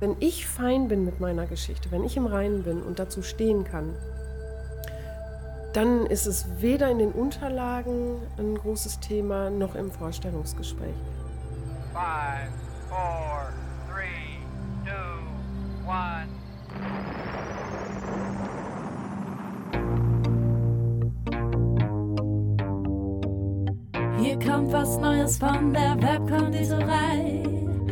Wenn ich fein bin mit meiner Geschichte, wenn ich im Reinen bin und dazu stehen kann, dann ist es weder in den Unterlagen ein großes Thema noch im Vorstellungsgespräch. Five, four, three, two, one. Hier kommt was Neues von der Webkonditorei.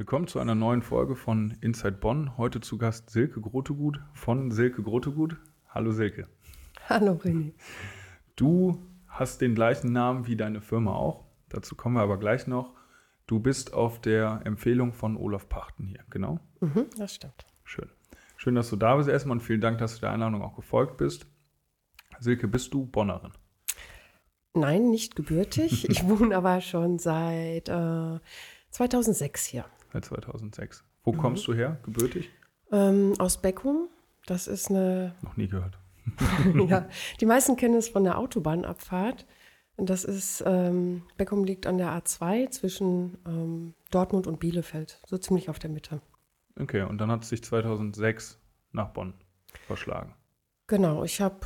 Willkommen zu einer neuen Folge von Inside Bonn. Heute zu Gast Silke Grotegut von Silke Grotegut. Hallo Silke. Hallo René. Du hast den gleichen Namen wie deine Firma auch. Dazu kommen wir aber gleich noch. Du bist auf der Empfehlung von Olaf Pachten hier, genau? Mhm, das stimmt. Schön. Schön, dass du da bist erstmal und vielen Dank, dass du der Einladung auch gefolgt bist. Silke, bist du Bonnerin? Nein, nicht gebürtig. Ich wohne aber schon seit äh, 2006 hier. Seit 2006. Wo kommst du her, gebürtig? Ähm, aus Beckum. Das ist eine, Noch nie gehört. ja, die meisten kennen es von der Autobahnabfahrt. Das ist, ähm, Beckum liegt an der A2 zwischen ähm, Dortmund und Bielefeld, so ziemlich auf der Mitte. Okay, und dann hat es sich 2006 nach Bonn verschlagen. Genau, ich habe,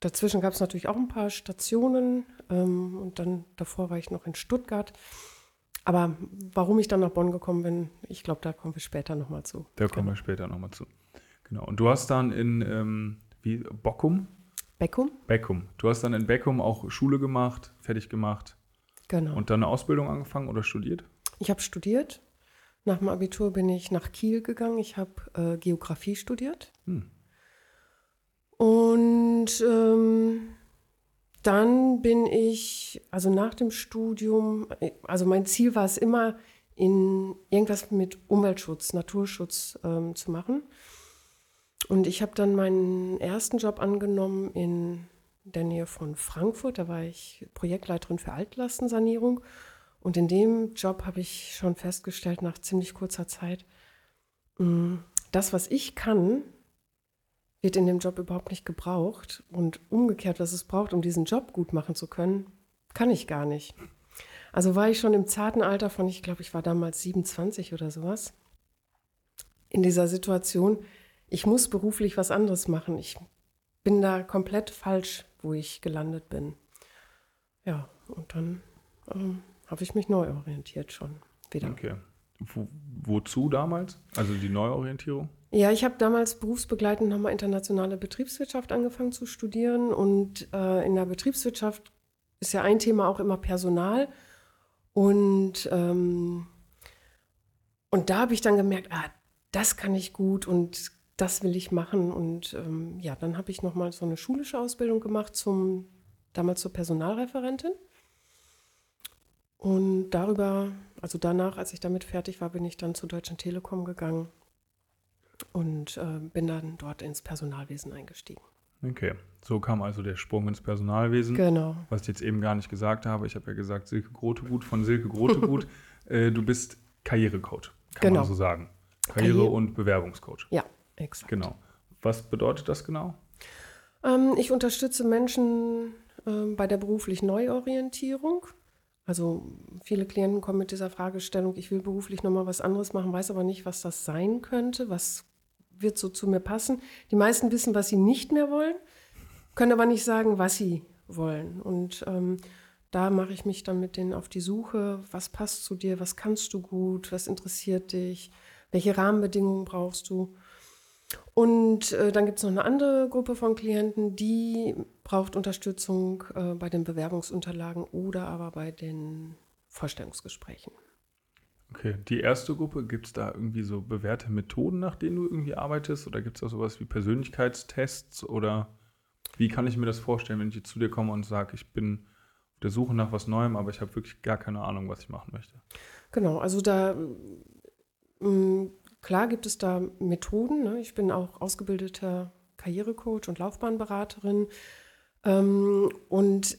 dazwischen gab es natürlich auch ein paar Stationen ähm, und dann davor war ich noch in Stuttgart. Aber warum ich dann nach Bonn gekommen bin, ich glaube, da kommen wir später nochmal zu. Da kommen wir später nochmal zu. Genau. Und du hast dann in ähm, wie, Bockum? Beckum? Beckum. Du hast dann in Beckum auch Schule gemacht, fertig gemacht Genau. und dann eine Ausbildung angefangen oder studiert? Ich habe studiert. Nach dem Abitur bin ich nach Kiel gegangen. Ich habe äh, Geografie studiert. Hm. Und ähm, dann bin ich, also nach dem Studium, also mein Ziel war es immer, in irgendwas mit Umweltschutz, Naturschutz ähm, zu machen. Und ich habe dann meinen ersten Job angenommen in der Nähe von Frankfurt. Da war ich Projektleiterin für Altlastensanierung. Und in dem Job habe ich schon festgestellt, nach ziemlich kurzer Zeit, mh, das, was ich kann, wird in dem Job überhaupt nicht gebraucht. Und umgekehrt, was es braucht, um diesen Job gut machen zu können, kann ich gar nicht. Also war ich schon im zarten Alter von, ich glaube, ich war damals 27 oder sowas, in dieser Situation, ich muss beruflich was anderes machen. Ich bin da komplett falsch, wo ich gelandet bin. Ja, und dann ähm, habe ich mich neu orientiert schon wieder. Okay. Wo, wozu damals? Also die Neuorientierung? Ja, ich habe damals berufsbegleitend nochmal internationale Betriebswirtschaft angefangen zu studieren und äh, in der Betriebswirtschaft ist ja ein Thema auch immer Personal und ähm, und da habe ich dann gemerkt, ah, das kann ich gut und das will ich machen und ähm, ja, dann habe ich nochmal so eine schulische Ausbildung gemacht zum damals zur Personalreferentin und darüber, also danach, als ich damit fertig war, bin ich dann zur Deutschen Telekom gegangen und äh, bin dann dort ins Personalwesen eingestiegen. Okay. So kam also der Sprung ins Personalwesen. Genau. Was ich jetzt eben gar nicht gesagt habe. Ich habe ja gesagt, Silke Grotegut von Silke Grotegut. äh, du bist Karrierecoach, kann Genau. man so sagen. Karriere- Karriere- und Bewerbungscoach. Ja, exakt. Genau. Was bedeutet das genau? Ähm, ich unterstütze Menschen ähm, bei der beruflichen Neuorientierung. Also viele Klienten kommen mit dieser Fragestellung, ich will beruflich nochmal was anderes machen, weiß aber nicht, was das sein könnte, was wird so zu mir passen. Die meisten wissen, was sie nicht mehr wollen, können aber nicht sagen, was sie wollen. Und ähm, da mache ich mich dann mit denen auf die Suche, was passt zu dir, was kannst du gut, was interessiert dich, welche Rahmenbedingungen brauchst du. Und äh, dann gibt es noch eine andere Gruppe von Klienten, die braucht Unterstützung äh, bei den Bewerbungsunterlagen oder aber bei den Vorstellungsgesprächen. Okay, die erste Gruppe, gibt es da irgendwie so bewährte Methoden, nach denen du irgendwie arbeitest? Oder gibt es da sowas wie Persönlichkeitstests? Oder wie kann ich mir das vorstellen, wenn ich jetzt zu dir komme und sage, ich bin auf der Suche nach was Neuem, aber ich habe wirklich gar keine Ahnung, was ich machen möchte. Genau, also da, mh, klar gibt es da Methoden. Ne? Ich bin auch ausgebildeter Karrierecoach und Laufbahnberaterin. Ähm, und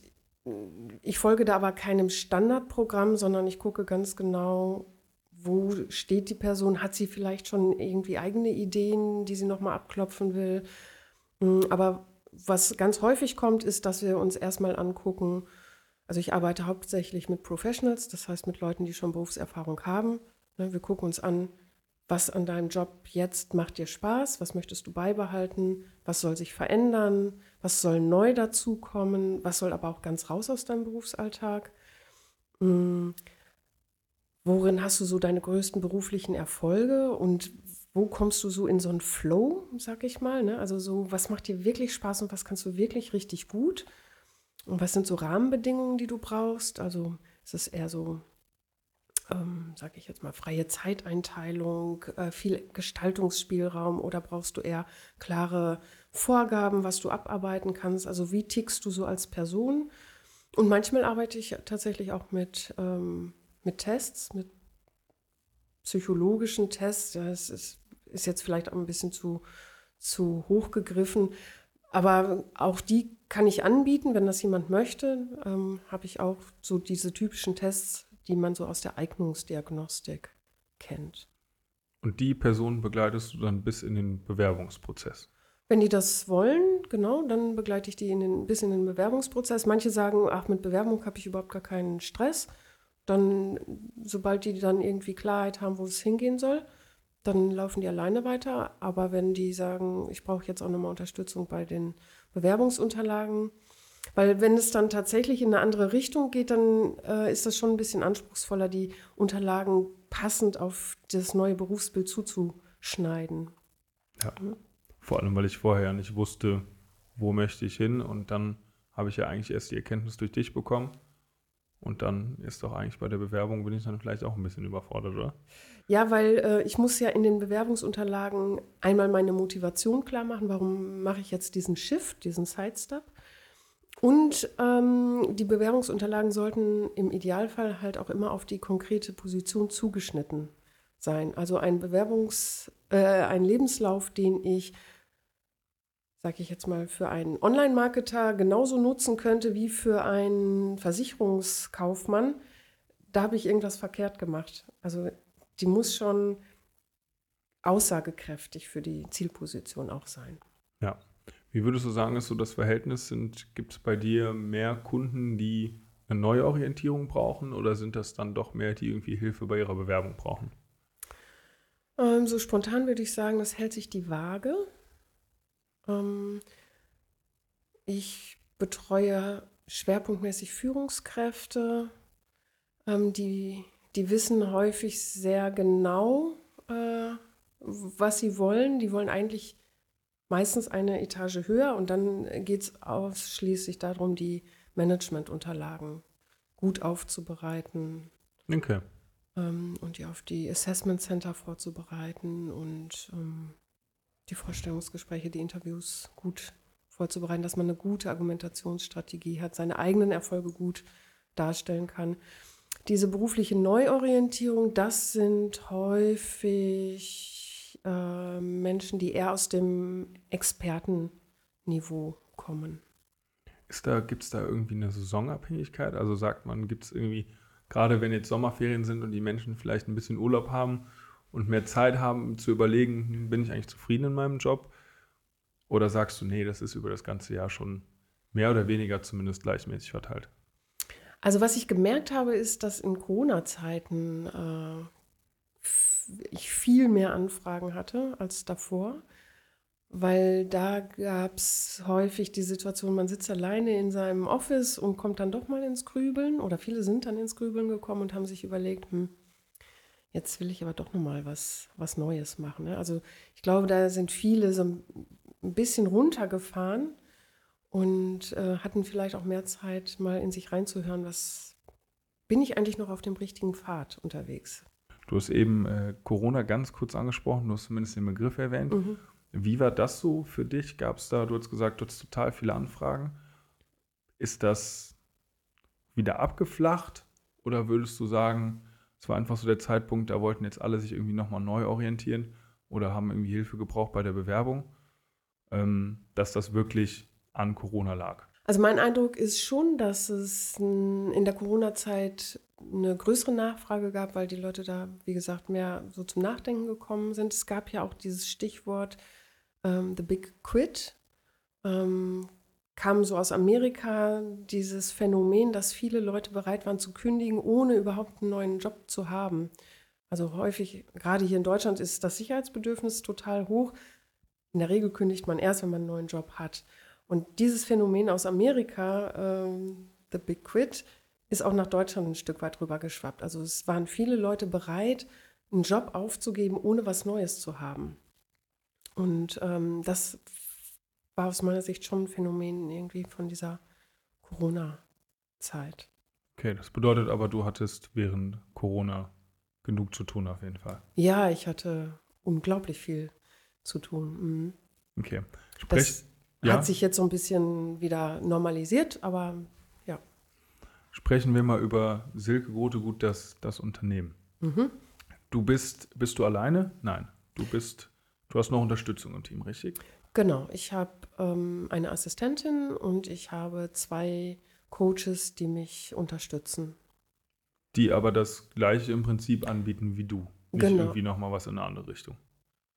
ich folge da aber keinem Standardprogramm, sondern ich gucke ganz genau, wo steht die Person? Hat sie vielleicht schon irgendwie eigene Ideen, die sie nochmal abklopfen will? Hm, aber was ganz häufig kommt, ist, dass wir uns erstmal angucken, also ich arbeite hauptsächlich mit Professionals, das heißt mit Leuten, die schon Berufserfahrung haben. Ne, wir gucken uns an, was an deinem Job jetzt macht dir Spaß, was möchtest du beibehalten, was soll sich verändern, was soll neu dazukommen, was soll aber auch ganz raus aus deinem Berufsalltag. Worin hast du so deine größten beruflichen Erfolge und wo kommst du so in so einen Flow, sag ich mal? Ne? Also so, was macht dir wirklich Spaß und was kannst du wirklich richtig gut? Und was sind so Rahmenbedingungen, die du brauchst? Also ist es eher so, ähm, sag ich jetzt mal, freie Zeiteinteilung, äh, viel Gestaltungsspielraum oder brauchst du eher klare Vorgaben, was du abarbeiten kannst? Also wie tickst du so als Person? Und manchmal arbeite ich tatsächlich auch mit, ähm, mit Tests, mit psychologischen Tests. Ja, es ist ist jetzt vielleicht auch ein bisschen zu, zu hoch gegriffen. Aber auch die kann ich anbieten, wenn das jemand möchte. Ähm, Habe ich auch so diese typischen Tests, die man so aus der Eignungsdiagnostik kennt. Und die Person begleitest du dann bis in den Bewerbungsprozess? Wenn die das wollen, genau, dann begleite ich die in den, bis in den Bewerbungsprozess. Manche sagen, ach, mit Bewerbung habe ich überhaupt gar keinen Stress. Dann, sobald die dann irgendwie Klarheit haben, wo es hingehen soll, dann laufen die alleine weiter. Aber wenn die sagen, ich brauche jetzt auch nochmal Unterstützung bei den Bewerbungsunterlagen, weil wenn es dann tatsächlich in eine andere Richtung geht, dann äh, ist das schon ein bisschen anspruchsvoller, die Unterlagen passend auf das neue Berufsbild zuzuschneiden. Ja. Mhm. Vor allem, weil ich vorher ja nicht wusste, wo möchte ich hin. Und dann habe ich ja eigentlich erst die Erkenntnis durch dich bekommen. Und dann ist doch eigentlich bei der Bewerbung, bin ich dann vielleicht auch ein bisschen überfordert, oder? Ja, weil äh, ich muss ja in den Bewerbungsunterlagen einmal meine Motivation klar machen, warum mache ich jetzt diesen Shift, diesen Sidestep. Und ähm, die Bewerbungsunterlagen sollten im Idealfall halt auch immer auf die konkrete Position zugeschnitten sein. Also ein Bewerbungs-, äh, ein Lebenslauf, den ich sage ich jetzt mal, für einen Online-Marketer genauso nutzen könnte wie für einen Versicherungskaufmann, da habe ich irgendwas verkehrt gemacht. Also die muss schon aussagekräftig für die Zielposition auch sein. Ja. Wie würdest du sagen, ist so das Verhältnis? Gibt es bei dir mehr Kunden, die eine Neuorientierung brauchen oder sind das dann doch mehr, die irgendwie Hilfe bei ihrer Bewerbung brauchen? Ähm, so spontan würde ich sagen, das hält sich die Waage. Ähm, ich betreue schwerpunktmäßig Führungskräfte, ähm, die, die wissen häufig sehr genau, äh, was sie wollen. Die wollen eigentlich meistens eine Etage höher und dann geht es ausschließlich darum, die Managementunterlagen gut aufzubereiten. Okay. Ähm, und die auf die Assessment Center vorzubereiten und die Vorstellungsgespräche, die Interviews gut vorzubereiten, dass man eine gute Argumentationsstrategie hat, seine eigenen Erfolge gut darstellen kann. Diese berufliche Neuorientierung, das sind häufig äh, Menschen, die eher aus dem Expertenniveau kommen. da, gibt es da irgendwie eine Saisonabhängigkeit? Also sagt man, gibt es irgendwie, gerade wenn jetzt Sommerferien sind und die Menschen vielleicht ein bisschen Urlaub haben, und mehr Zeit haben zu überlegen, bin ich eigentlich zufrieden in meinem Job? Oder sagst du, nee, das ist über das ganze Jahr schon mehr oder weniger zumindest gleichmäßig verteilt? Also was ich gemerkt habe, ist, dass in Corona-Zeiten äh, ich viel mehr Anfragen hatte als davor, weil da gab es häufig die Situation, man sitzt alleine in seinem Office und kommt dann doch mal ins Grübeln oder viele sind dann ins Grübeln gekommen und haben sich überlegt, hm, jetzt will ich aber doch nochmal was, was Neues machen. Ne? Also ich glaube, da sind viele so ein bisschen runtergefahren und äh, hatten vielleicht auch mehr Zeit, mal in sich reinzuhören, was bin ich eigentlich noch auf dem richtigen Pfad unterwegs. Du hast eben äh, Corona ganz kurz angesprochen, du hast zumindest den Begriff erwähnt. Mhm. Wie war das so für dich? Gab es da, du hast gesagt, du hast total viele Anfragen. Ist das wieder abgeflacht? Oder würdest du sagen, es war einfach so der Zeitpunkt, da wollten jetzt alle sich irgendwie nochmal neu orientieren oder haben irgendwie Hilfe gebraucht bei der Bewerbung, ähm, dass das wirklich an Corona lag? Also mein Eindruck ist schon, dass es in der Corona-Zeit eine größere Nachfrage gab, weil die Leute da, wie gesagt, mehr so zum Nachdenken gekommen sind. Es gab ja auch dieses Stichwort ähm, The Big Quit. Ähm, kam so aus Amerika dieses Phänomen, dass viele Leute bereit waren zu kündigen, ohne überhaupt einen neuen Job zu haben. Also häufig, gerade hier in Deutschland, ist das Sicherheitsbedürfnis total hoch. In der Regel kündigt man erst, wenn man einen neuen Job hat. Und dieses Phänomen aus Amerika, ähm, The Big Quit, ist auch nach Deutschland ein Stück weit rübergeschwappt. Also es waren viele Leute bereit, einen Job aufzugeben, ohne was Neues zu haben. Und ähm, das war aus meiner Sicht schon ein Phänomen irgendwie von dieser Corona-Zeit. Okay, das bedeutet aber, du hattest während Corona genug zu tun auf jeden Fall. Ja, ich hatte unglaublich viel zu tun. Mhm. Okay. Sprich, das ja? hat sich jetzt so ein bisschen wieder normalisiert, aber ja. Sprechen wir mal über Silke Grotegut, das, das Unternehmen. Mhm. Du bist, bist du alleine? Nein. Du bist, du hast noch Unterstützung im Team, richtig? Genau, ich habe ähm, eine Assistentin und ich habe zwei Coaches, die mich unterstützen. Die aber das gleiche im Prinzip anbieten wie du. Nicht genau. irgendwie nochmal was in eine andere Richtung.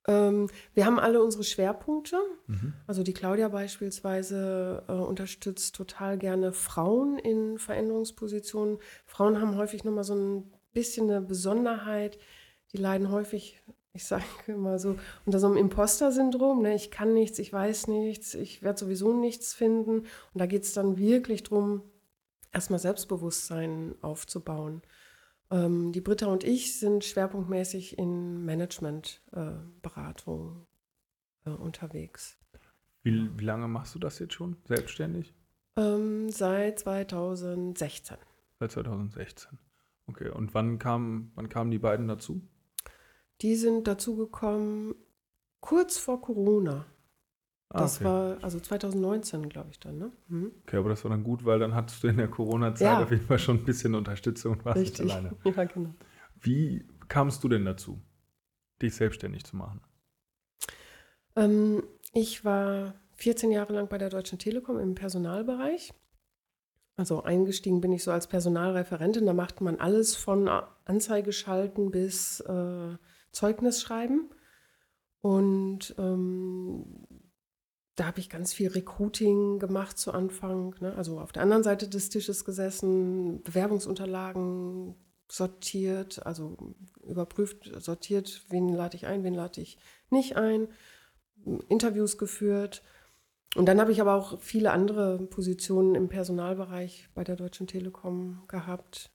Ähm, wir haben alle unsere Schwerpunkte. Mhm. Also die Claudia beispielsweise äh, unterstützt total gerne Frauen in Veränderungspositionen. Frauen haben häufig nochmal so ein bisschen eine Besonderheit. Die leiden häufig ich sage immer so, unter so einem Imposter-Syndrom, ne? ich kann nichts, ich weiß nichts, ich werde sowieso nichts finden. Und da geht es dann wirklich darum, erstmal Selbstbewusstsein aufzubauen. Ähm, die Britta und ich sind schwerpunktmäßig in Managementberatung äh, äh, unterwegs. Wie, wie, lange machst du das jetzt schon selbstständig? Ähm, seit 2016. Seit 2016. Okay, und wann, kam, wann kamen die beiden dazu? Die sind dazugekommen kurz vor Corona. Ah, das okay. war also 2019, glaube ich dann. Ne? Mhm. Okay, aber das war dann gut, weil dann hattest du in der Corona-Zeit ja. auf jeden Fall schon ein bisschen Unterstützung und warst Richtig. nicht alleine. Ja, genau. Wie kamst du denn dazu, dich selbstständig zu machen? Ähm, ich war 14 Jahre lang bei der Deutschen Telekom im Personalbereich. Also eingestiegen bin ich so als Personalreferentin. Da macht man alles von Anzeige schalten bis äh, Zeugnis schreiben. Und ähm, da habe ich ganz viel Recruiting gemacht zu Anfang. Ne? Also auf der anderen Seite des Tisches gesessen, Bewerbungsunterlagen sortiert, also überprüft, sortiert, wen lade ich ein, wen lade ich nicht ein, Interviews geführt. Und dann habe ich aber auch viele andere Positionen im Personalbereich bei der Deutschen Telekom gehabt.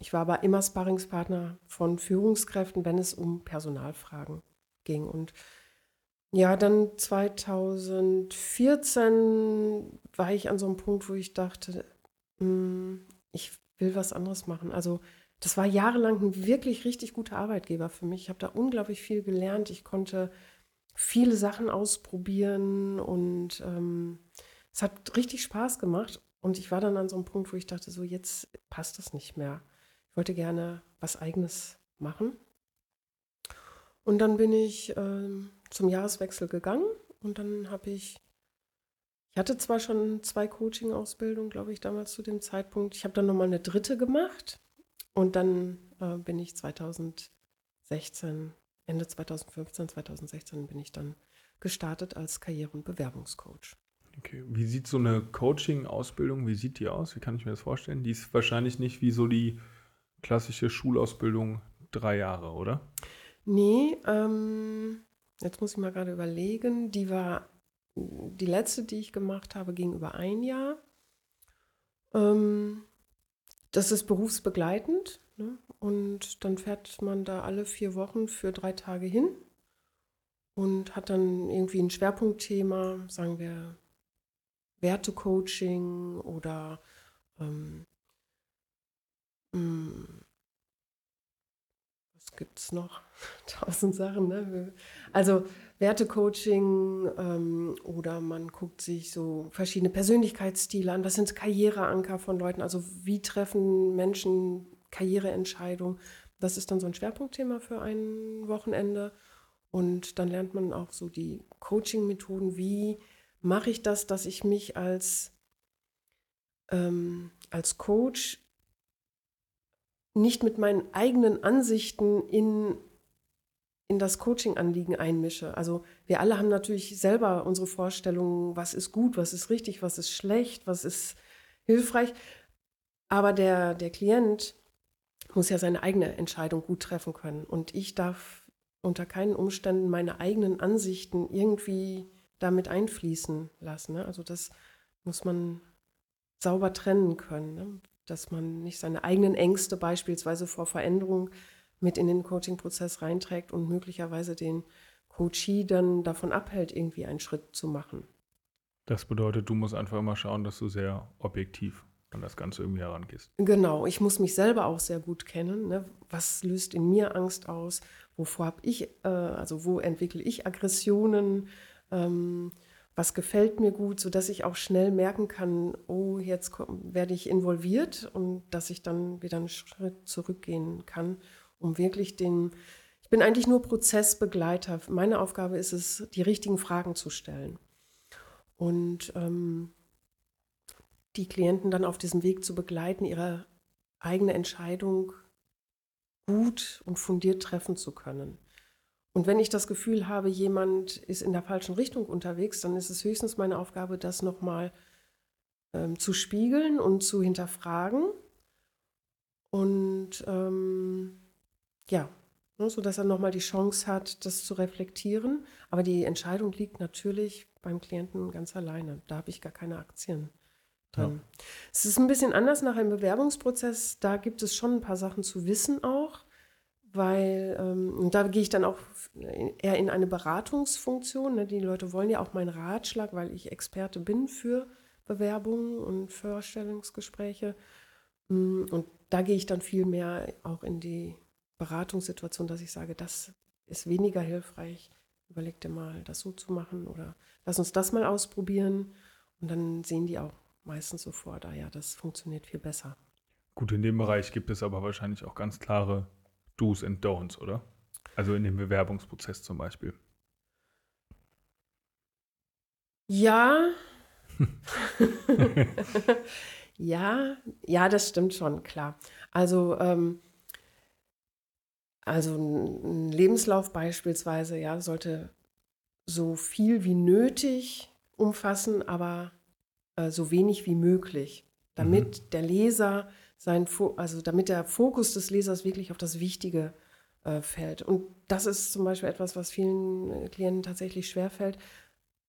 Ich war aber immer Sparringspartner von Führungskräften, wenn es um Personalfragen ging. Und ja, dann 2014 war ich an so einem Punkt, wo ich dachte, hm, ich will was anderes machen. Also das war jahrelang ein wirklich richtig guter Arbeitgeber für mich. Ich habe da unglaublich viel gelernt. Ich konnte viele Sachen ausprobieren und ähm, es hat richtig Spaß gemacht. Und ich war dann an so einem Punkt, wo ich dachte, so jetzt passt das nicht mehr wollte gerne was Eigenes machen. Und dann bin ich ähm, zum Jahreswechsel gegangen und dann habe ich, ich hatte zwar schon zwei Coaching-Ausbildungen, glaube ich, damals zu dem Zeitpunkt. Ich habe dann nochmal eine dritte gemacht und dann äh, bin ich 2016, Ende 2015, 2016 bin ich dann gestartet als Karriere- und Bewerbungscoach. Okay, wie sieht so eine Coaching-Ausbildung, wie sieht die aus? Wie kann ich mir das vorstellen? Die ist wahrscheinlich nicht wie so die klassische Schulausbildung drei Jahre, oder? Nee, ähm, jetzt muss ich mal gerade überlegen. Die war, die letzte, die ich gemacht habe, ging über ein Jahr. Ähm, das ist berufsbegleitend. Ne? Und dann fährt man da alle vier Wochen für drei Tage hin und hat dann irgendwie ein Schwerpunktthema, sagen wir Wertecoaching oder ähm, hm. Was gibt es noch? Tausend Sachen. Ne? Also Wertecoaching ähm, oder man guckt sich so verschiedene Persönlichkeitsstile an. Was sind Karriereanker von Leuten? Also wie treffen Menschen Karriereentscheidungen? Das ist dann so ein Schwerpunktthema für ein Wochenende. Und dann lernt man auch so die Coaching-Methoden. Wie mache ich das, dass ich mich als, ähm, als Coach nicht mit meinen eigenen Ansichten in, in das Coaching-Anliegen einmische. Also wir alle haben natürlich selber unsere Vorstellungen, was ist gut, was ist richtig, was ist schlecht, was ist hilfreich. Aber der, der Klient muss ja seine eigene Entscheidung gut treffen können. Und ich darf unter keinen Umständen meine eigenen Ansichten irgendwie damit einfließen lassen. Ne? Also das muss man sauber trennen können. Ne? Dass man nicht seine eigenen Ängste beispielsweise vor Veränderung mit in den Coaching-Prozess reinträgt und möglicherweise den Coachee dann davon abhält, irgendwie einen Schritt zu machen. Das bedeutet, du musst einfach immer schauen, dass du sehr objektiv an das Ganze irgendwie herangehst. Genau, ich muss mich selber auch sehr gut kennen. Ne? Was löst in mir Angst aus? Wovor habe ich, äh, also wo entwickle ich Aggressionen? Ähm, was gefällt mir gut, sodass ich auch schnell merken kann, oh, jetzt werde ich involviert und dass ich dann wieder einen Schritt zurückgehen kann, um wirklich den, ich bin eigentlich nur Prozessbegleiter. Meine Aufgabe ist es, die richtigen Fragen zu stellen und ähm, die Klienten dann auf diesem Weg zu begleiten, ihre eigene Entscheidung gut und fundiert treffen zu können. Und wenn ich das Gefühl habe, jemand ist in der falschen Richtung unterwegs, dann ist es höchstens meine Aufgabe, das nochmal ähm, zu spiegeln und zu hinterfragen. Und ähm, ja, ne, sodass er nochmal die Chance hat, das zu reflektieren. Aber die Entscheidung liegt natürlich beim Klienten ganz alleine. Da habe ich gar keine Aktien drin. Ja. Es ist ein bisschen anders nach einem Bewerbungsprozess. Da gibt es schon ein paar Sachen zu wissen auch weil ähm, da gehe ich dann auch eher in eine Beratungsfunktion. Ne? Die Leute wollen ja auch meinen Ratschlag, weil ich Experte bin für Bewerbungen und Vorstellungsgespräche. Mm, und da gehe ich dann viel mehr auch in die Beratungssituation, dass ich sage, das ist weniger hilfreich. Überleg dir mal, das so zu machen oder lass uns das mal ausprobieren. Und dann sehen die auch meistens sofort, ah ja, das funktioniert viel besser. Gut, in dem Bereich gibt es aber wahrscheinlich auch ganz klare Do's and Don'ts, oder? Also in dem Bewerbungsprozess zum Beispiel. Ja. ja, ja, das stimmt schon, klar. Also, ähm, also ein Lebenslauf beispielsweise, ja, sollte so viel wie nötig umfassen, aber äh, so wenig wie möglich, damit mhm. der Leser sein, also damit der Fokus des Lesers wirklich auf das Wichtige äh, fällt. Und das ist zum Beispiel etwas, was vielen äh, Klienten tatsächlich schwerfällt,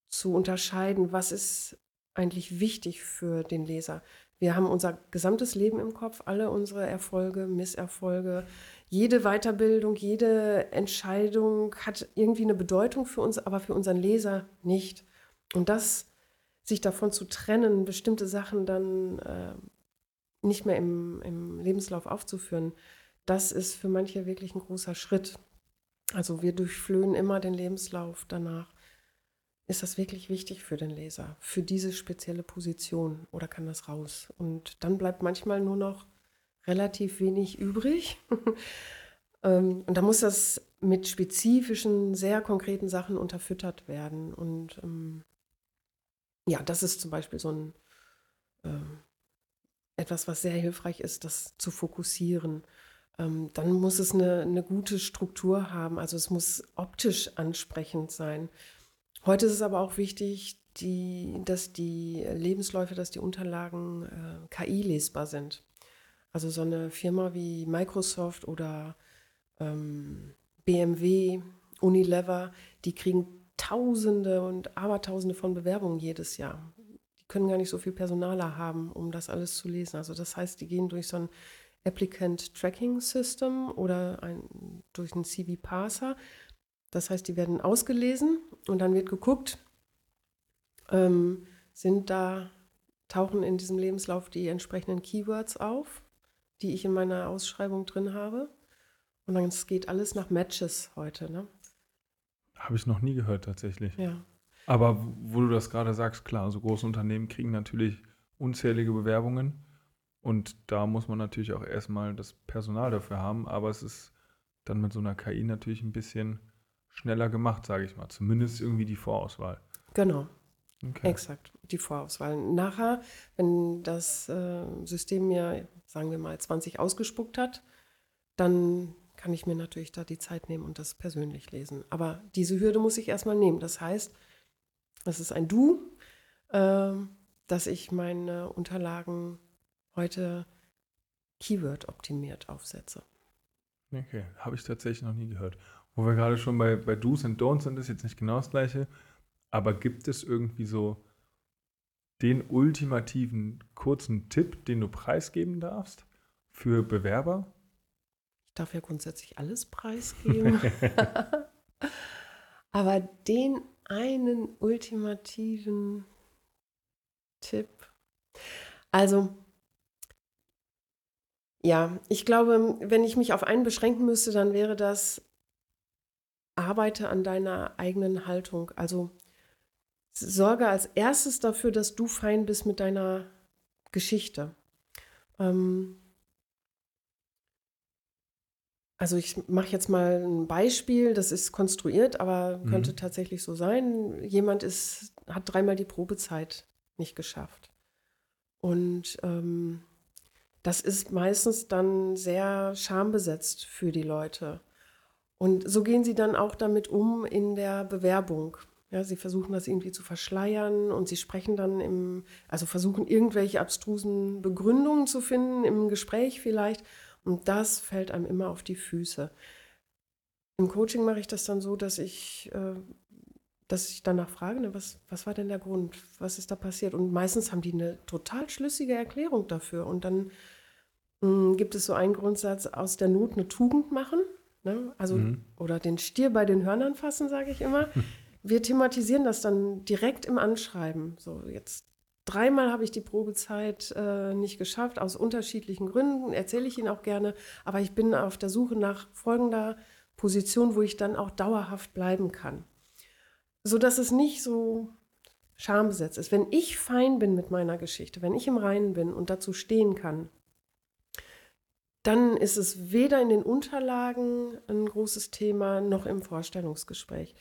zu unterscheiden, was ist eigentlich wichtig für den Leser. Wir haben unser gesamtes Leben im Kopf, alle unsere Erfolge, Misserfolge, jede Weiterbildung, jede Entscheidung hat irgendwie eine Bedeutung für uns, aber für unseren Leser nicht. Und das, sich davon zu trennen, bestimmte Sachen dann äh, nicht mehr im, im Lebenslauf aufzuführen, das ist für manche wirklich ein großer Schritt. Also wir durchflöhen immer den Lebenslauf danach. Ist das wirklich wichtig für den Leser, für diese spezielle Position oder kann das raus? Und dann bleibt manchmal nur noch relativ wenig übrig. Ähm, und da muss das mit spezifischen, sehr konkreten Sachen unterfüttert werden. Und ähm, ja, das ist zum Beispiel so ein, äh, etwas, was sehr hilfreich ist, das zu fokussieren. Ähm, dann muss es eine, eine gute Struktur haben, also es muss optisch ansprechend sein. Heute ist es aber auch wichtig, die, dass die Lebensläufe, dass die Unterlagen äh, KI-lesbar sind. Also so eine Firma wie Microsoft oder ähm, BMW, Unilever, die kriegen Tausende und Abertausende von Bewerbungen jedes Jahr die können gar nicht so viel Personaler haben, um das alles zu lesen. Also das heißt, die gehen durch so ein Applicant Tracking System oder ein, durch einen CV Parser. Das heißt, die werden ausgelesen und dann wird geguckt, ähm, sind da, tauchen in diesem Lebenslauf die entsprechenden Keywords auf, die ich in meiner Ausschreibung drin habe. Und dann geht alles nach Matches heute, ne? Habe ich noch nie gehört tatsächlich. Ja. Aber wo du das gerade sagst, klar, so große Unternehmen kriegen natürlich unzählige Bewerbungen und da muss man natürlich auch erstmal das Personal dafür haben, aber es ist dann mit so einer KI natürlich ein bisschen schneller gemacht, sage ich mal. Zumindest irgendwie die Vorauswahl. Genau, Okay. exakt. Die Vorauswahl. Nachher, wenn das äh, System mir, sagen wir mal, 20 ausgespuckt hat, dann kann ich mir natürlich da die Zeit nehmen und das persönlich lesen. Aber diese Hürde muss ich erstmal nehmen. Das heißt, es ist ein Du, ähm, dass ich meine Unterlagen heute Keyword-optimiert aufsetze. Okay, habe ich tatsächlich noch nie gehört. Wo wir gerade schon bei, bei Do's und Don'ts sind, ist jetzt nicht genau das gleiche, aber gibt es irgendwie so den ultimativen kurzen Tipp, den du preisgeben darfst für Bewerber? Ich darf ja grundsätzlich alles preisgeben. Aber den einen ultimativen Tipp. Also, ja, ich glaube, wenn ich mich auf einen beschränken müsste, dann wäre das, arbeite an deiner eigenen Haltung. Also sorge als erstes dafür, dass du fein bist mit deiner Geschichte. Ähm, also ich mache jetzt mal ein Beispiel, das ist konstruiert, aber Mhm. könnte tatsächlich so sein. Jemand ist, hat dreimal die Probezeit nicht geschafft. Und ähm, das ist meistens dann sehr schambesetzt für die Leute. Und so gehen sie dann auch damit um in der Bewerbung. Ja, sie versuchen das irgendwie zu verschleiern und sie sprechen dann im, also versuchen irgendwelche abstrusen Begründungen zu finden im Gespräch vielleicht. Und das fällt einem immer auf die Füße. Im Coaching mache ich das dann so, dass ich, äh, dass ich danach frage, ne, was, was war denn der Grund? Was ist da passiert? Und meistens haben die eine total schlüssige Erklärung dafür. Und dann mh, gibt es so einen Grundsatz, aus der Not eine Tugend machen. Ne? Also, Mhm. oder den Stier bei den Hörnern fassen, sage ich immer. Wir thematisieren das dann direkt im Anschreiben. So, jetzt dreimal habe ich die Probezeit äh, nicht geschafft, aus unterschiedlichen Gründen, erzähle ich Ihnen auch gerne. Aber ich bin auf der Suche nach folgender Position, wo ich dann auch dauerhaft bleiben kann. So dass es nicht so schambesetzt ist. Wenn ich fein bin mit meiner Geschichte, wenn ich im Reinen bin und dazu stehen kann, dann ist es weder in den Unterlagen ein großes Thema noch im Vorstellungsgespräch.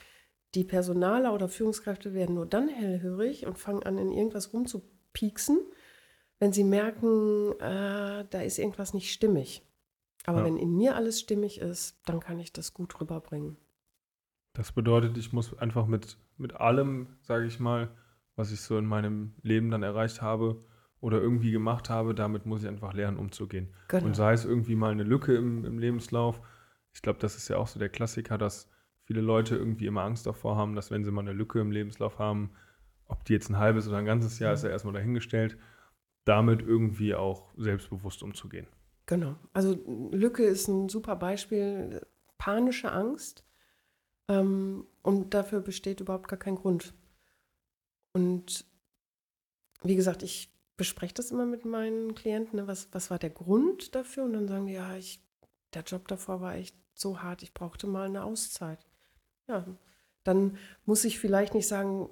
Die Personaler oder Führungskräfte werden nur dann hellhörig und fangen an, in irgendwas rumzupieksen, wenn sie merken, äh, da ist irgendwas nicht stimmig. Aber Ja. wenn in mir alles stimmig ist, dann kann ich das gut rüberbringen. Das bedeutet, ich muss einfach mit, mit allem, sage ich mal, was ich so in meinem Leben dann erreicht habe oder irgendwie gemacht habe, damit muss ich einfach lernen, umzugehen. Genau. Und sei es irgendwie mal eine Lücke im, im Lebenslauf. Ich glaube, das ist ja auch so der Klassiker, dass viele Leute irgendwie immer Angst davor haben, dass wenn sie mal eine Lücke im Lebenslauf haben, ob die jetzt ein halbes oder ein ganzes Jahr ist ja erstmal dahingestellt, damit irgendwie auch selbstbewusst umzugehen. Genau. Also Lücke ist ein super Beispiel. Panische Angst. Ähm, und dafür besteht überhaupt gar kein Grund. Und wie gesagt, ich bespreche das immer mit meinen Klienten. Ne? Was, was war der Grund dafür? Und dann sagen die, ja, ich, der Job davor war echt so hart, ich brauchte mal eine Auszeit. Ja, dann muss ich vielleicht nicht sagen,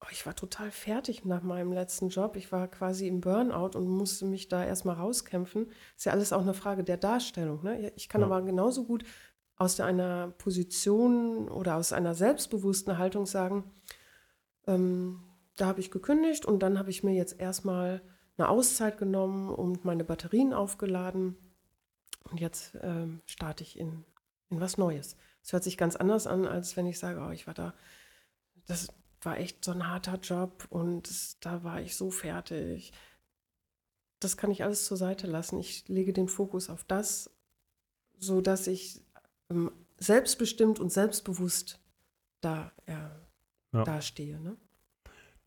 oh, ich war total fertig nach meinem letzten Job. Ich war quasi im Burnout und musste mich da erstmal rauskämpfen. Ist ja alles auch eine Frage der Darstellung. Ne? Ich kann Ja. aber genauso gut aus einer Position oder aus einer selbstbewussten Haltung sagen, ähm, da habe ich gekündigt und dann habe ich mir jetzt erstmal eine Auszeit genommen und meine Batterien aufgeladen. Und jetzt ähm, starte ich in, in was Neues. Es hört sich ganz anders an, als wenn ich sage, oh, ich war da, das war echt so ein harter Job und es, da war ich so fertig. Das kann ich alles zur Seite lassen. Ich lege den Fokus auf das, so dass ich ähm, selbstbestimmt und selbstbewusst da ja, Ja. dastehe. Ne?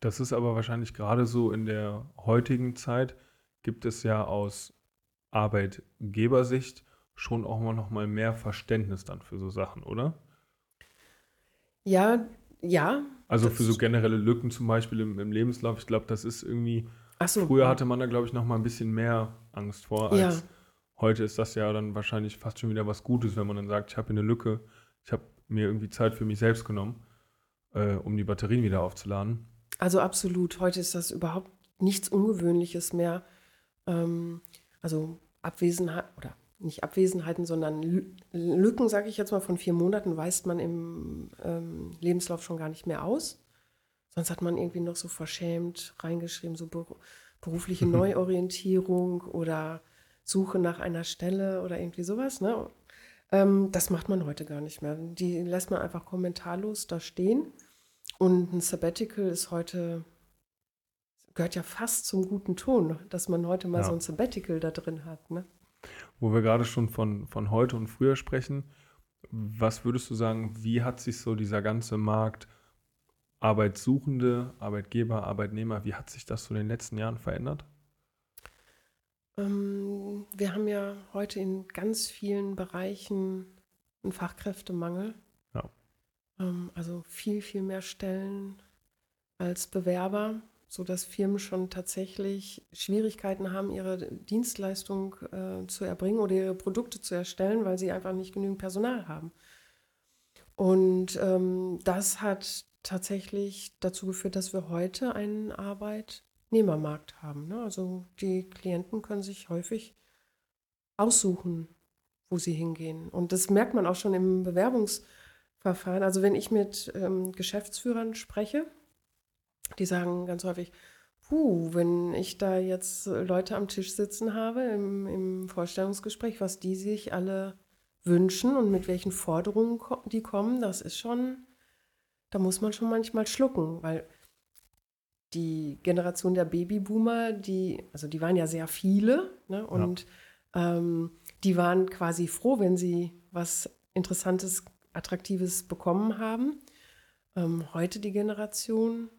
Das ist aber wahrscheinlich gerade so in der heutigen Zeit, gibt es ja aus Arbeitgebersicht schon auch mal noch mal mehr Verständnis dann für so Sachen, oder? Ja, ja. Also für so generelle Lücken zum Beispiel im, im Lebenslauf. Ich glaube, das ist irgendwie, so. früher hatte man da, glaube ich, noch mal ein bisschen mehr Angst vor als Ja. heute ist das ja dann wahrscheinlich fast schon wieder was Gutes, wenn man dann sagt, ich habe hier eine Lücke, ich habe mir irgendwie Zeit für mich selbst genommen, äh, um die Batterien wieder aufzuladen. Also absolut. Heute ist das überhaupt nichts Ungewöhnliches mehr. Ähm, also Abwesenheit oder nicht Abwesenheiten, sondern Lü- Lücken, sage ich jetzt mal, von vier Monaten weist man im ähm, Lebenslauf schon gar nicht mehr aus. Sonst hat man irgendwie noch so verschämt reingeschrieben, so beru- berufliche Neuorientierung oder Suche nach einer Stelle oder irgendwie sowas. Ne? Ähm, das macht man heute gar nicht mehr. Die lässt man einfach kommentarlos da stehen. Und ein Sabbatical ist heute, gehört ja fast zum guten Ton, dass man heute mal Ja. so ein Sabbatical da drin hat. Ne? Wo wir gerade schon von, von heute und früher sprechen, was würdest du sagen, wie hat sich so dieser ganze Markt Arbeitssuchende, Arbeitgeber, Arbeitnehmer, wie hat sich das so in den letzten Jahren verändert? Ähm, wir haben ja heute in ganz vielen Bereichen einen Fachkräftemangel. Ja. Ähm, also viel, viel mehr Stellen als Bewerber, sodass Firmen schon tatsächlich Schwierigkeiten haben, ihre Dienstleistung äh, zu erbringen oder ihre Produkte zu erstellen, weil sie einfach nicht genügend Personal haben. Und ähm, das hat tatsächlich dazu geführt, dass wir heute einen Arbeitnehmermarkt haben. Ne? Also die Klienten können sich häufig aussuchen, wo sie hingehen. Und das merkt man auch schon im Bewerbungsverfahren. Also wenn ich mit ähm, Geschäftsführern spreche, die sagen ganz häufig, puh, wenn ich da jetzt Leute am Tisch sitzen habe im, im Vorstellungsgespräch, was die sich alle wünschen und mit welchen Forderungen ko- die kommen, das ist schon, da muss man schon manchmal schlucken, weil die Generation der Babyboomer, die, also die waren ja sehr viele, ne, und ähm, die waren quasi froh, wenn sie was Interessantes, Attraktives bekommen haben. Ähm, heute die Generation,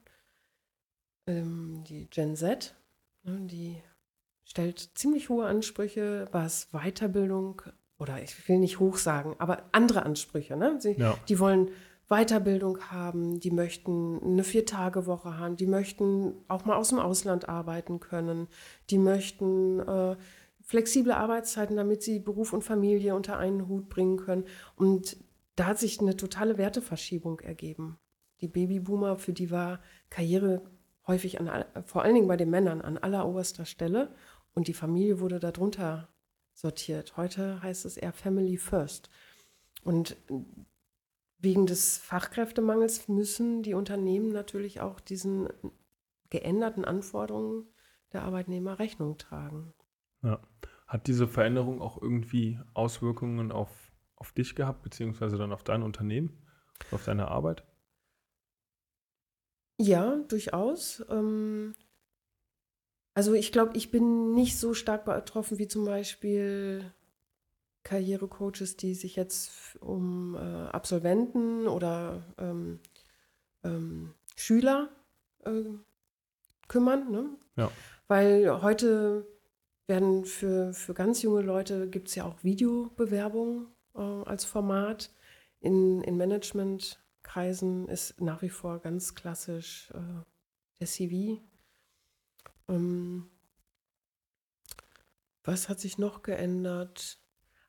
ähm, die Gen Z, ne, die stellt ziemlich hohe Ansprüche, was Weiterbildung oder ich will nicht hoch sagen, aber andere Ansprüche. Ne? Sie, Ja. Die wollen Weiterbildung haben, die möchten eine Vier-Tage-Woche haben, die möchten auch mal aus dem Ausland arbeiten können, die möchten äh, flexible Arbeitszeiten, damit sie Beruf und Familie unter einen Hut bringen können. Und da hat sich eine totale Werteverschiebung ergeben. Die Babyboomer, für die war Karriere häufig an, all- vor allen Dingen bei den Männern an alleroberster Stelle und die Familie wurde darunter sortiert. Heute heißt es eher Family First. Und wegen des Fachkräftemangels müssen die Unternehmen natürlich auch diesen geänderten Anforderungen der Arbeitnehmer Rechnung tragen. Ja. Hat diese Veränderung auch irgendwie Auswirkungen auf, auf dich gehabt, beziehungsweise dann auf dein Unternehmen, auf deine Arbeit? Ja, durchaus. Ähm, also ich glaube, ich bin nicht so stark betroffen wie zum Beispiel Karrierecoaches, die sich jetzt f- um äh, Absolventen oder ähm, ähm, Schüler äh, kümmern. Ne? Ja. Weil heute werden für, für ganz junge Leute gibt es ja auch Videobewerbungen äh, als Format. In, in Managementkreisen ist nach wie vor ganz klassisch äh, der CV. Ähm, was hat sich noch geändert?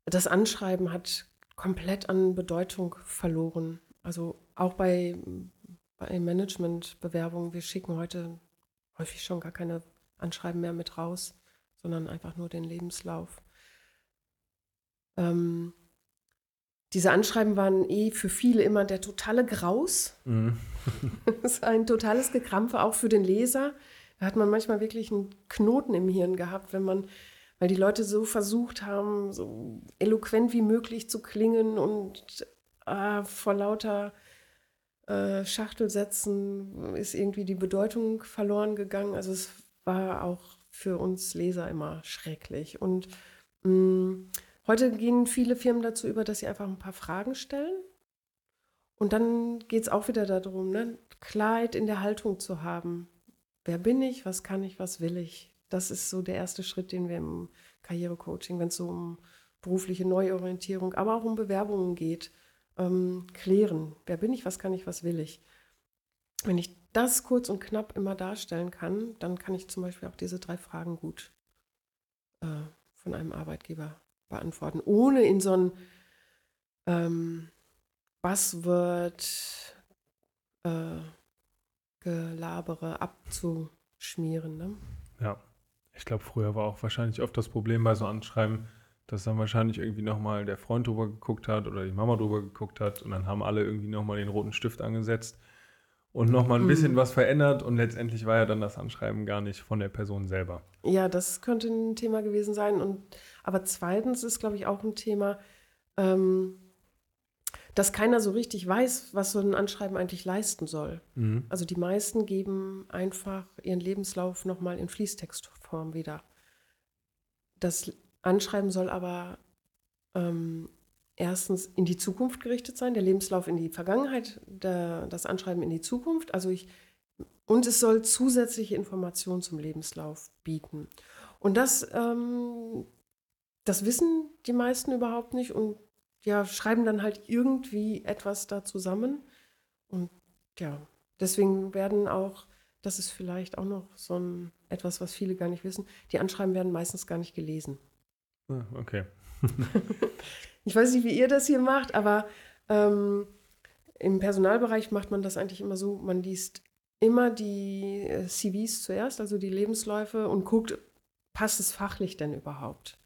Das Anschreiben hat komplett an Bedeutung verloren. Also auch bei, bei Managementbewerbungen, wir schicken heute häufig schon gar keine Anschreiben mehr mit raus, sondern einfach nur den Lebenslauf. Ähm, diese Anschreiben waren eh für viele immer der totale Graus. Mhm. Das ist ein totales Gekrampfe, auch für den Leser. Da hat man manchmal wirklich einen Knoten im Hirn gehabt, wenn man, weil die Leute so versucht haben, so eloquent wie möglich zu klingen und ah, vor lauter äh, Schachtelsätzen ist irgendwie die Bedeutung verloren gegangen. Also es war auch für uns Leser immer schrecklich. Und mh, heute gehen viele Firmen dazu über, dass sie einfach ein paar Fragen stellen. Und dann geht es auch wieder darum, ne? Klarheit in der Haltung zu haben. Wer bin ich, was kann ich, was will ich? Das ist so der erste Schritt, den wir im Karrierecoaching, wenn es so um berufliche Neuorientierung, aber auch um Bewerbungen geht, ähm, klären. Wer bin ich, was kann ich, was will ich? Wenn ich das kurz und knapp immer darstellen kann, dann kann ich zum Beispiel auch diese drei Fragen gut äh, von einem Arbeitgeber beantworten, ohne in so ein ähm, Buzzword äh, Gelabere abzuschmieren. Ne? Ja. Ich glaube, früher war auch wahrscheinlich oft das Problem bei so Anschreiben, dass dann wahrscheinlich irgendwie nochmal der Freund drüber geguckt hat oder die Mama drüber geguckt hat und dann haben alle irgendwie nochmal den roten Stift angesetzt und nochmal ein Mhm. bisschen was verändert und letztendlich war ja dann das Anschreiben gar nicht von der Person selber. Ja, das könnte ein Thema gewesen sein. Und, aber zweitens ist, glaube ich, auch ein Thema, ähm, dass keiner so richtig weiß, was so ein Anschreiben eigentlich leisten soll. Mhm. Also die meisten geben einfach ihren Lebenslauf nochmal in Fließtextform wieder. Das Anschreiben soll aber ähm, erstens in die Zukunft gerichtet sein, der Lebenslauf in die Vergangenheit, der, das Anschreiben in die Zukunft. Also ich, und es soll zusätzliche Informationen zum Lebenslauf bieten. Und das, ähm, das wissen die meisten überhaupt nicht und ja, schreiben dann halt irgendwie etwas da zusammen. Und ja, deswegen werden auch, das ist vielleicht auch noch so ein etwas, was viele gar nicht wissen, die Anschreiben werden meistens gar nicht gelesen. Ah, Okay. Ich weiß nicht, wie ihr das hier macht, aber ähm, im Personalbereich macht man das eigentlich immer so, man liest immer die äh, CVs zuerst, also die Lebensläufe und guckt, passt es fachlich denn überhaupt?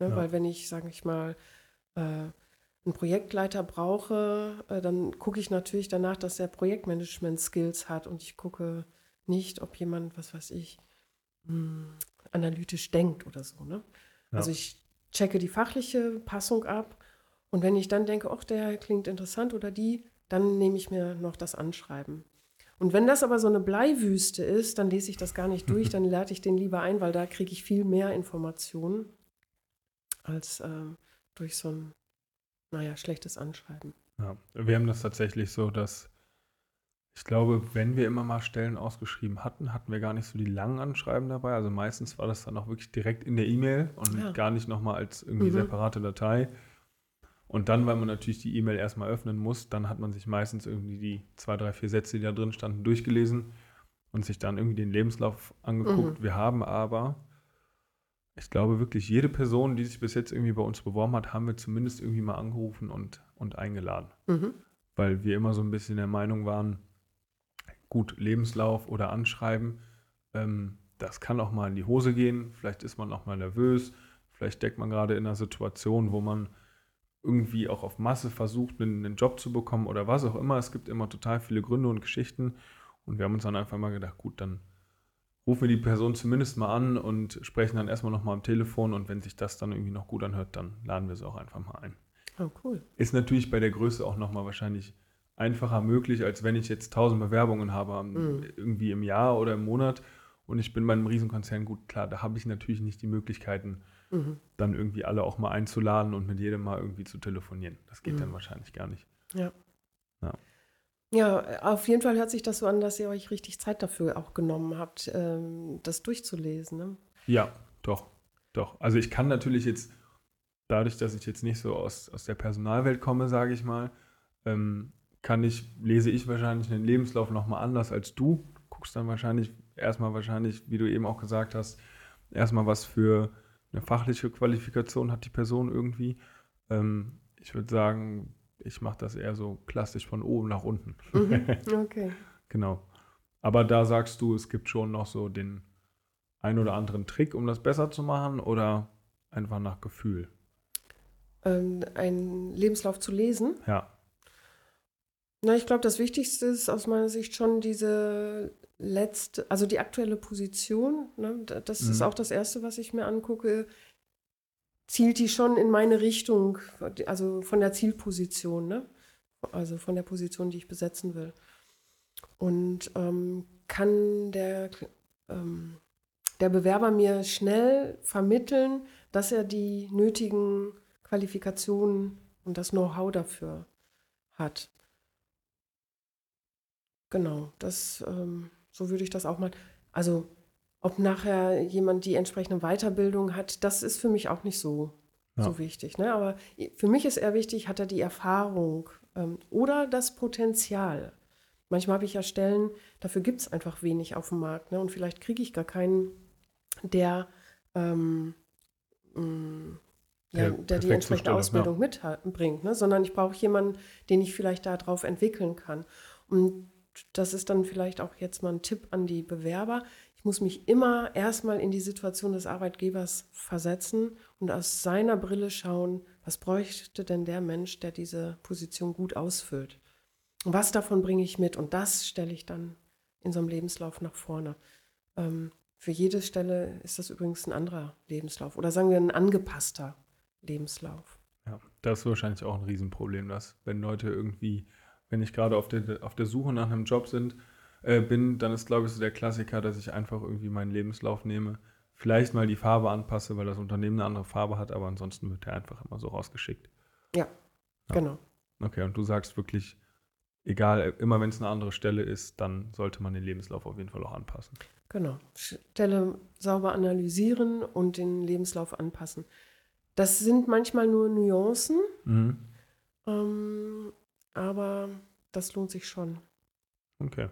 Ne? Ja. Weil wenn ich, sage ich mal, äh, einen Projektleiter brauche, äh, dann gucke ich natürlich danach, dass er Projektmanagement-Skills hat und ich gucke nicht, ob jemand, was weiß ich, mh, analytisch denkt oder so. Ne? Ja. Also ich checke die fachliche Passung ab und wenn ich dann denke, ach, der klingt interessant oder die, dann nehme ich mir noch das Anschreiben. Und wenn das aber so eine Bleiwüste ist, dann lese ich das gar nicht durch, dann lade ich den lieber ein, weil da kriege ich viel mehr Informationen als äh, durch so ein, naja, schlechtes Anschreiben. Ja. Wir haben das tatsächlich so, dass ich glaube, wenn wir immer mal Stellen ausgeschrieben hatten, hatten wir gar nicht so die langen Anschreiben dabei. Also meistens war das dann auch wirklich direkt in der E-Mail und Ja. gar nicht nochmal als irgendwie Mhm. separate Datei. Und dann, weil man natürlich die E-Mail erstmal öffnen muss, dann hat man sich meistens irgendwie die zwei, drei, vier Sätze, die da drin standen, durchgelesen und sich dann irgendwie den Lebenslauf angeguckt. Wir haben aber, ich glaube wirklich, jede Person, die sich bis jetzt irgendwie bei uns beworben hat, haben wir zumindest irgendwie mal angerufen und, und eingeladen Mhm. weil wir immer so ein bisschen der Meinung waren, gut, Lebenslauf oder Anschreiben, ähm, das kann auch mal in die Hose gehen, vielleicht ist man auch mal nervös, vielleicht steckt man gerade in einer Situation, wo man irgendwie auch auf Masse versucht, einen, einen Job zu bekommen oder was auch immer. Es gibt immer total viele Gründe und Geschichten und wir haben uns dann einfach mal gedacht, gut, dann rufen wir die Person zumindest mal an und sprechen dann erstmal nochmal am Telefon und wenn sich das dann irgendwie noch gut anhört, dann laden wir sie auch einfach mal ein. Oh, cool. Ist natürlich bei der Größe auch nochmal wahrscheinlich einfacher möglich, als wenn ich jetzt tausend Bewerbungen habe, Mhm. irgendwie im Jahr oder im Monat. Und ich bin bei einem Riesenkonzern gut, klar, da habe ich natürlich nicht die Möglichkeiten, Mhm. dann irgendwie alle auch mal einzuladen und mit jedem mal irgendwie zu telefonieren. Das geht Mhm. dann wahrscheinlich gar nicht. Ja. Ja. Ja, auf jeden Fall hört sich das so an, dass ihr euch richtig Zeit dafür auch genommen habt, ähm, das durchzulesen. Ne? Ja, doch, doch. Also ich kann natürlich jetzt, dadurch, dass ich jetzt nicht so aus, aus der Personalwelt komme, sage ich mal, ähm, kann ich, lese ich wahrscheinlich einen Lebenslauf nochmal anders als du. Guckst dann wahrscheinlich erstmal wahrscheinlich, wie du eben auch gesagt hast, erstmal was für eine fachliche Qualifikation hat die Person irgendwie. Ähm, ich würde sagen, ich mache das eher so klassisch von oben nach unten. Mhm. Okay. Genau. Aber da sagst du, es gibt schon noch so den ein oder anderen Trick, um das besser zu machen oder einfach nach Gefühl? Ähm, einen Lebenslauf zu lesen. Ja. Na, ich glaube, das Wichtigste ist aus meiner Sicht schon diese letzte, also die aktuelle Position. Ne? Da- Das ist Mhm. auch das Erste, was ich mir angucke. Zielt die schon in meine Richtung, also von der Zielposition, ne? also von der Position, die ich besetzen will. Und ähm, kann der, ähm, der Bewerber mir schnell vermitteln, dass er die nötigen Qualifikationen und das Know-how dafür hat. Genau, das, ähm, so würde ich das auch mal. Also, ob nachher jemand die entsprechende Weiterbildung hat, das ist für mich auch nicht so, Ja. so wichtig. Ne? Aber für mich ist eher wichtig, hat er die Erfahrung ähm, oder das Potenzial. Manchmal habe ich ja Stellen, dafür gibt es einfach wenig auf dem Markt. Ne? Und vielleicht kriege ich gar keinen, der ähm, mh, ja, Der der, die entsprechende Ausbildung mitbringt, ne? sondern ich brauche jemanden, den ich vielleicht darauf entwickeln kann. Und das ist dann vielleicht auch jetzt mal ein Tipp an die Bewerber. Ich muss mich immer erstmal in die Situation des Arbeitgebers versetzen und aus seiner Brille schauen, was bräuchte denn der Mensch, der diese Position gut ausfüllt. Und was davon bringe ich mit? Und das stelle ich dann in so einem Lebenslauf nach vorne. Ähm, für jede Stelle ist das übrigens ein anderer Lebenslauf oder sagen wir ein angepasster Lebenslauf. Ja, das ist wahrscheinlich auch ein Riesenproblem, dass wenn Leute irgendwie, wenn ich gerade auf der, auf der Suche nach einem Job sind, äh, bin, dann ist, glaube ich, so der Klassiker, dass ich einfach irgendwie meinen Lebenslauf nehme, vielleicht mal die Farbe anpasse, weil das Unternehmen eine andere Farbe hat, aber ansonsten wird der einfach immer so rausgeschickt. Ja, Ja. genau. Okay, und du sagst wirklich, egal, immer wenn es eine andere Stelle ist, dann sollte man den Lebenslauf auf jeden Fall auch anpassen. Genau. Stelle sauber analysieren und den Lebenslauf anpassen. Das sind manchmal nur Nuancen, Mhm. ähm, aber das lohnt sich schon. Okay.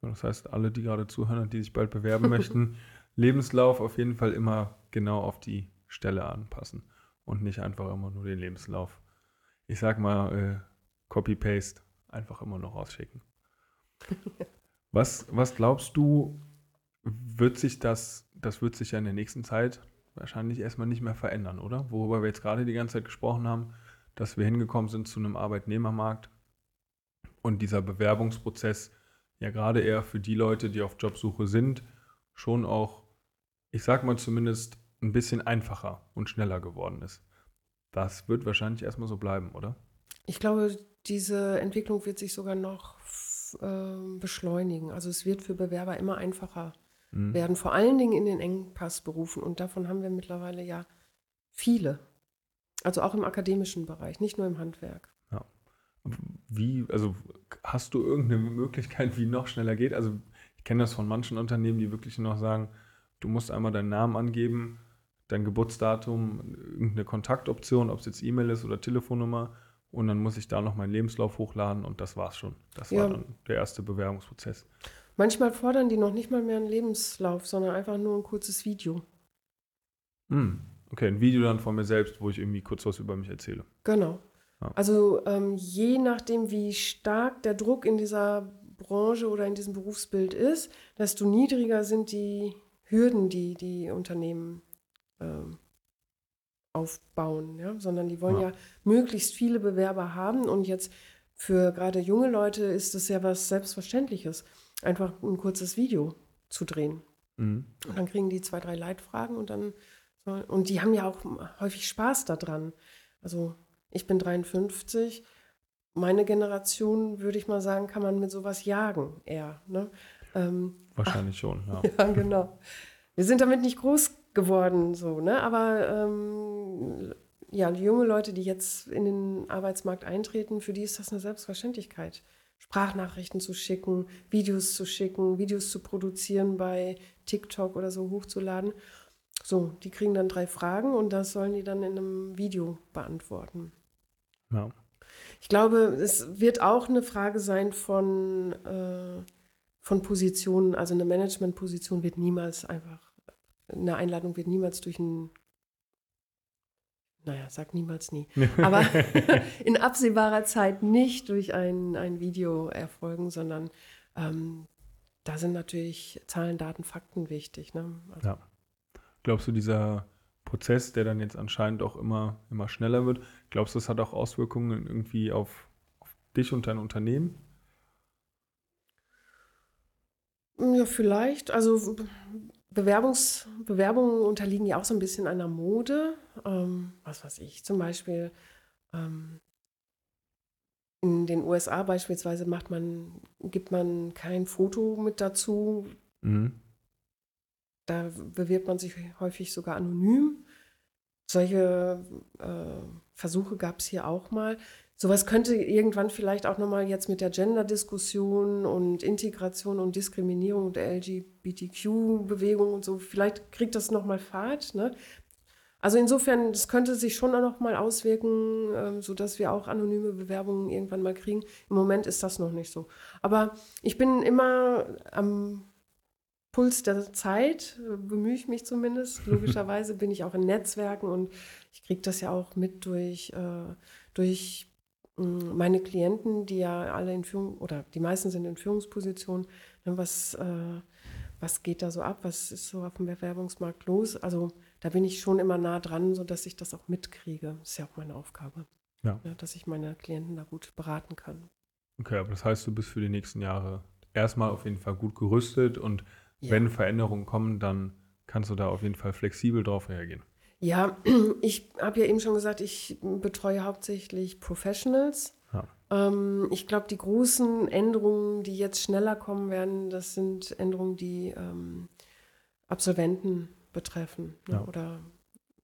So, das heißt, alle, die gerade zuhören und die sich bald bewerben möchten, Lebenslauf auf jeden Fall immer genau auf die Stelle anpassen und nicht einfach immer nur den Lebenslauf. Ich sag mal, äh, Copy-Paste einfach immer noch rausschicken. Was, was glaubst du, wird sich das, das wird sich ja in der nächsten Zeit wahrscheinlich erstmal nicht mehr verändern, oder? Worüber wir jetzt gerade die ganze Zeit gesprochen haben, dass wir hingekommen sind zu einem Arbeitnehmermarkt und dieser Bewerbungsprozess ja gerade eher für die Leute, die auf Jobsuche sind, schon auch, ich sag mal zumindest, ein bisschen einfacher und schneller geworden ist. Das wird wahrscheinlich erstmal so bleiben, oder? Ich glaube, diese Entwicklung wird sich sogar noch ähm, beschleunigen. Also es wird für Bewerber immer einfacher Mhm. werden, vor allen Dingen in den Engpassberufen. Und davon haben wir mittlerweile ja viele. Also auch im akademischen Bereich, nicht nur im Handwerk. Wie, also hast du irgendeine Möglichkeit, wie noch schneller geht? Also ich kenne das von manchen Unternehmen, die wirklich noch sagen, du musst einmal deinen Namen angeben, dein Geburtsdatum, irgendeine Kontaktoption, ob es jetzt E-Mail ist oder Telefonnummer und dann muss ich da noch meinen Lebenslauf hochladen und das war's schon. Das war Ja. dann der erste Bewerbungsprozess. Manchmal fordern die noch nicht mal mehr einen Lebenslauf, sondern einfach nur ein kurzes Video. Hm, okay, ein Video dann von mir selbst, wo ich irgendwie kurz was über mich erzähle. Genau. Ja. Also ähm, je nachdem, wie stark der Druck in dieser Branche oder in diesem Berufsbild ist, desto niedriger sind die Hürden, die die Unternehmen ähm, aufbauen, ja? sondern die wollen Ja. ja. möglichst viele Bewerber haben und jetzt für gerade junge Leute ist es ja was Selbstverständliches, einfach ein kurzes Video zu drehen. Mhm. Und dann kriegen die zwei, drei Leitfragen und dann und die haben ja auch häufig Spaß daran. Also ich bin 53, meine Generation, würde ich mal sagen, kann man mit sowas jagen eher. Ne? Ähm, Wahrscheinlich schon, ja. ja, genau. Wir sind damit nicht groß geworden, so, ne? Aber ähm, ja, die junge Leute, die jetzt in den Arbeitsmarkt eintreten, für die ist das eine Selbstverständlichkeit. Sprachnachrichten zu schicken, Videos zu schicken, Videos zu produzieren bei TikTok oder so hochzuladen. So, die kriegen dann drei Fragen und das sollen die dann in einem Video beantworten. ja. Ich glaube, es wird auch eine Frage sein von, äh, von Positionen. Also eine Managementposition wird niemals einfach, eine Einladung wird niemals durch ein, naja, sag niemals nie, aber in absehbarer Zeit nicht durch ein, ein Video erfolgen, sondern ähm, da sind natürlich Zahlen, Daten, Fakten wichtig. Ne? Also, Ja. Glaubst du, dieser Prozess, der dann jetzt anscheinend auch immer, immer schneller wird, glaubst du, das hat auch Auswirkungen irgendwie auf, auf dich und dein Unternehmen? Ja, vielleicht. Also Bewerbungs, Bewerbungen unterliegen ja auch so ein bisschen einer Mode. Ähm, was weiß ich, zum Beispiel ähm, in den USA beispielsweise macht man, gibt man kein Foto mit dazu. Mhm. Da bewirbt man sich häufig sogar anonym. Solche äh, Versuche gab es hier auch mal. Sowas könnte irgendwann vielleicht auch nochmal jetzt mit der Gender-Diskussion und Integration und Diskriminierung der LGBTQ-Bewegung und so, vielleicht kriegt das nochmal Fahrt. Ne? Also insofern, das könnte sich schon auch nochmal auswirken, ähm, sodass wir auch anonyme Bewerbungen irgendwann mal kriegen. Im Moment ist das noch nicht so. Aber ich bin immer am Puls der Zeit, bemühe ich mich zumindest. Logischerweise bin ich auch in Netzwerken und ich kriege das ja auch mit durch, äh, durch mh, meine Klienten, die ja alle in Führung oder die meisten sind in Führungspositionen. Ne, was, äh, was geht da so ab? Was ist so auf dem Bewerbungsmarkt los? Also da bin ich schon immer nah dran, sodass ich das auch mitkriege. Das ist ja auch meine Aufgabe. Ja. Ja, dass ich meine Klienten da gut beraten kann. Okay, aber das heißt, du bist für die nächsten Jahre erstmal auf jeden Fall gut gerüstet und Ja. wenn Veränderungen kommen, dann kannst du da auf jeden Fall flexibel drauf reagieren. Ja, ich habe ja eben schon gesagt, ich betreue hauptsächlich Professionals. Ja. Ähm, ich glaube, die großen Änderungen, die jetzt schneller kommen werden, das sind Änderungen, die ähm, Absolventen betreffen ne? Ja. oder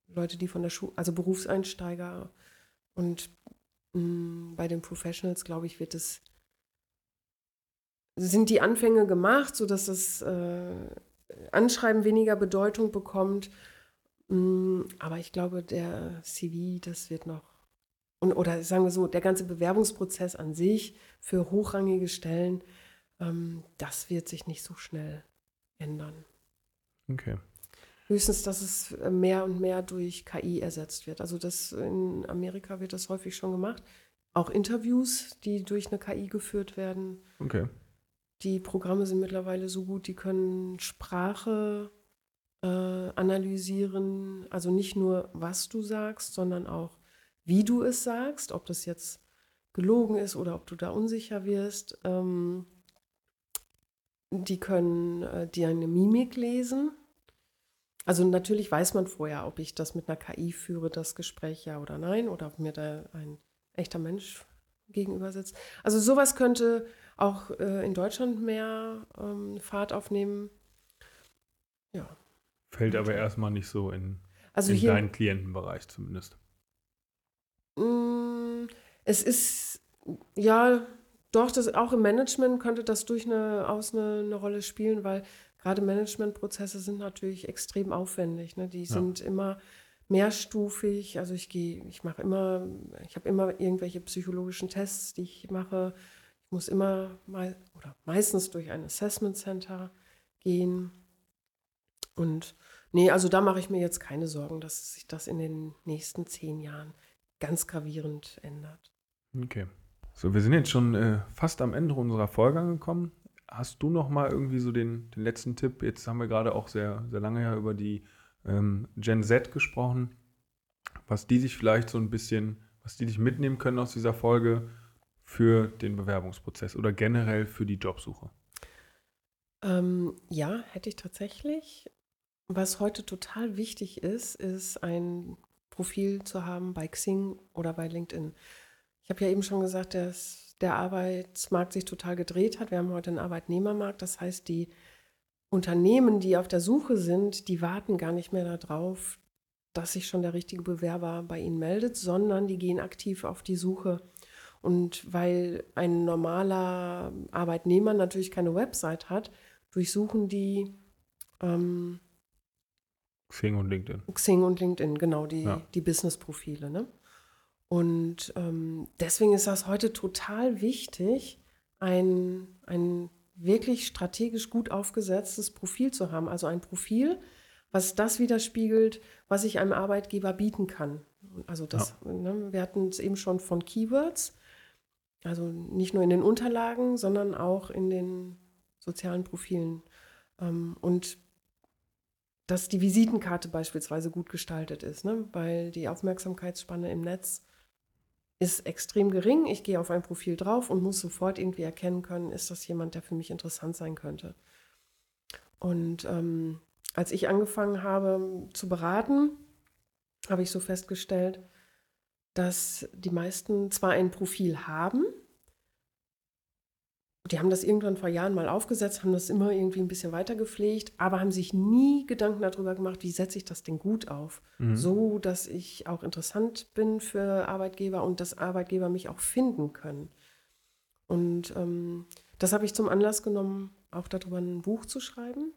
Leute, die von der Schule, also Berufseinsteiger. Und mh, bei den Professionals, glaube ich, wird es sind die Anfänge gemacht, sodass das äh, Anschreiben weniger Bedeutung bekommt. Mm, Aber ich glaube, der CV, das wird noch, und, oder sagen wir so, der ganze Bewerbungsprozess an sich für hochrangige Stellen, ähm, das wird sich nicht so schnell ändern. Okay. Höchstens, dass es mehr und mehr durch KI ersetzt wird. Also das in Amerika wird das häufig schon gemacht. Auch Interviews, die durch eine KI geführt werden. Okay. Die Programme sind mittlerweile so gut, die können Sprache äh, analysieren. Also nicht nur, was du sagst, sondern auch, wie du es sagst, ob das jetzt gelogen ist oder ob du da unsicher wirst. Ähm, die können äh, dir eine Mimik lesen. Also natürlich weiß man vorher, ob ich das mit einer KI führe, das Gespräch ja oder nein, oder ob mir da ein echter Mensch gegenüber sitzt. Also sowas könnte auch äh, in Deutschland mehr ähm, Fahrt aufnehmen. Ja. Fällt aber erstmal nicht so in, Also in hier, deinen Klientenbereich zumindest. Mm, Es ist, ja, doch, das, auch im Management könnte das durchaus eine, eine Rolle spielen, weil gerade Managementprozesse sind natürlich extrem aufwendig. Ne? Die sind immer mehrstufig. Also ich gehe, ich mache immer, ich habe immer irgendwelche psychologischen Tests, die ich mache. Muss immer mal oder meistens durch ein Assessment Center gehen. Und nee, also da mache ich mir jetzt keine Sorgen, dass sich das in den nächsten zehn Jahren ganz gravierend ändert. Okay. So, wir sind jetzt schon äh, fast am Ende unserer Folge angekommen. Hast du noch mal irgendwie so den, den letzten Tipp? Jetzt haben wir gerade auch sehr, sehr lange ja über die ähm, Gen Z gesprochen, was die sich vielleicht so ein bisschen, was die dich mitnehmen können aus dieser Folge für den Bewerbungsprozess oder generell für die Jobsuche. Ähm, ja, hätte ich tatsächlich. Was heute total wichtig ist, ist ein Profil zu haben bei Xing oder bei LinkedIn. Ich habe ja eben schon gesagt, dass der Arbeitsmarkt sich total gedreht hat. Wir haben heute einen Arbeitnehmermarkt. Das heißt, die Unternehmen, die auf der Suche sind, die warten gar nicht mehr darauf, dass sich schon der richtige Bewerber bei ihnen meldet, sondern die gehen aktiv auf die Suche. Und weil ein normaler Arbeitnehmer natürlich keine Website hat, durchsuchen die ähm, Xing und LinkedIn. Xing und LinkedIn, genau, die, Ja. die Business-Profile. Ne? Und ähm, deswegen ist das heute total wichtig, ein, ein wirklich strategisch gut aufgesetztes Profil zu haben. Also ein Profil, was das widerspiegelt, was ich einem Arbeitgeber bieten kann. Also das, ne, wir hatten es eben schon von Keywords, also nicht nur in den Unterlagen, sondern auch in den sozialen Profilen. Ähm, und dass die Visitenkarte beispielsweise gut gestaltet ist, ne? weil die Aufmerksamkeitsspanne im Netz ist extrem gering. Ich gehe auf ein Profil drauf und muss sofort irgendwie erkennen können, ist das jemand, der für mich interessant sein könnte. Und ähm, als ich angefangen habe zu beraten, habe ich so festgestellt, dass die meisten zwar ein Profil haben, die haben das irgendwann vor Jahren mal aufgesetzt, haben das immer irgendwie ein bisschen weiter gepflegt, aber haben sich nie Gedanken darüber gemacht, wie setze ich das denn gut auf, Mhm. so dass ich auch interessant bin für Arbeitgeber und dass Arbeitgeber mich auch finden können. Und ähm, das habe ich zum Anlass genommen, auch darüber ein Buch zu schreiben,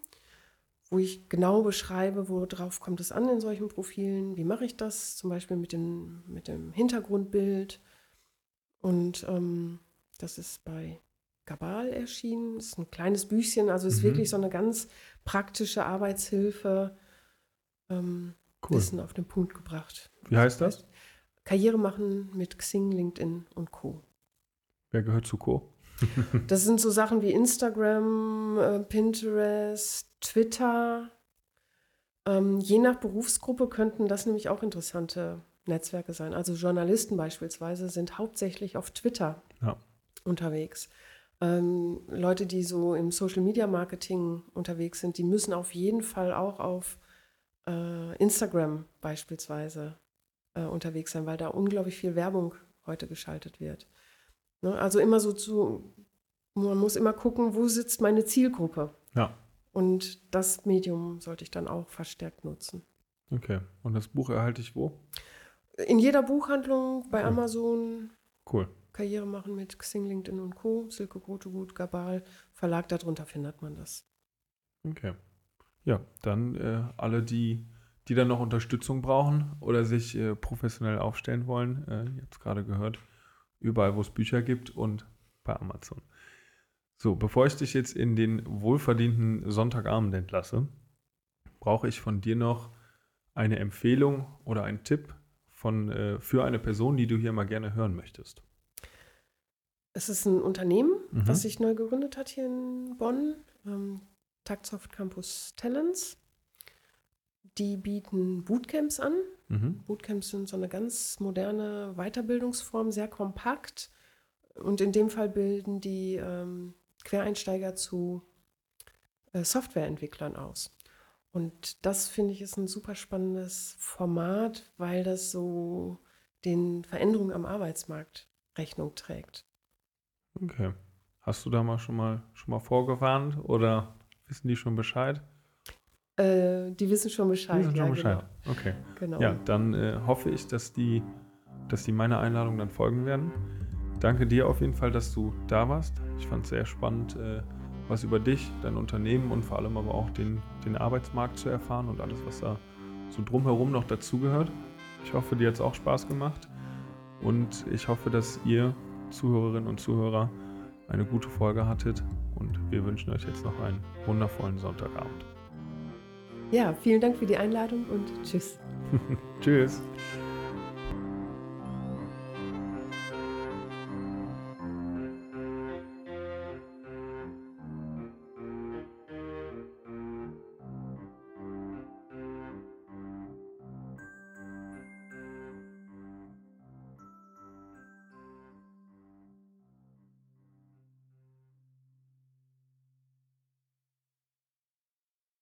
wo ich genau beschreibe, worauf kommt es an in solchen Profilen, wie mache ich das, zum Beispiel mit dem, mit dem Hintergrundbild. Und ähm, das ist bei Gabal erschienen. Ist ein kleines Büchchen, also ist Mhm. wirklich so eine ganz praktische Arbeitshilfe. Ähm, Cool. Wissen auf den Punkt gebracht. Wie heißt das? Karriere machen mit Xing, LinkedIn und Co. Wer gehört zu Co? Das sind so Sachen wie Instagram, äh, Pinterest, Twitter. Ähm, je nach Berufsgruppe könnten das nämlich auch interessante Netzwerke sein. Also Journalisten beispielsweise sind hauptsächlich auf Twitter Ja. unterwegs. Ähm, Leute, die so im Social Media Marketing unterwegs sind, die müssen auf jeden Fall auch auf äh, Instagram beispielsweise äh, unterwegs sein, weil da unglaublich viel Werbung heute geschaltet wird. Ne? Also immer so zu, man muss immer gucken, wo sitzt meine Zielgruppe. Ja. Und das Medium sollte ich dann auch verstärkt nutzen. Okay. Und das Buch erhalte ich wo? In jeder Buchhandlung, bei Cool. Amazon, Cool. Karriere machen mit Xing, LinkedIn und Co., Silke Grotegut, Gabal, Verlag, darunter findet man das. Okay. Ja, dann äh, alle, die, die dann noch Unterstützung brauchen oder sich äh, professionell aufstellen wollen, äh, jetzt gerade gehört, überall, wo es Bücher gibt und bei Amazon. So, bevor ich dich jetzt in den wohlverdienten Sonntagabend entlasse, brauche ich von dir noch eine Empfehlung oder einen Tipp von, äh, für eine Person, die du hier mal gerne hören möchtest. Es ist ein Unternehmen, Mhm. was sich neu gegründet hat hier in Bonn, ähm, Taktsoft Campus Talents. Die bieten Bootcamps an. Mhm. Bootcamps sind so eine ganz moderne Weiterbildungsform, sehr kompakt. Und in dem Fall bilden die ähm, Quereinsteiger zu äh, Softwareentwicklern aus. Und das finde ich ist ein super spannendes Format, weil das so den Veränderungen am Arbeitsmarkt Rechnung trägt. Okay. Hast du da mal schon mal schon mal vorgewarnt oder wissen die schon Bescheid? Äh, die wissen schon Bescheid. Die wissen schon ja, Bescheid. Okay. Genau. genau. Ja, dann äh, hoffe ich, dass die, dass die meiner Einladung dann folgen werden. Danke dir auf jeden Fall, dass du da warst. Ich fand es sehr spannend, äh, was über dich, dein Unternehmen und vor allem aber auch den, den Arbeitsmarkt zu erfahren und alles, was da so drumherum noch dazugehört. Ich hoffe, dir hat es auch Spaß gemacht und ich hoffe, dass ihr Zuhörerinnen und Zuhörer eine gute Folge hattet und wir wünschen euch jetzt noch einen wundervollen Sonntagabend. Ja, vielen Dank für die Einladung und tschüss. Tschüss.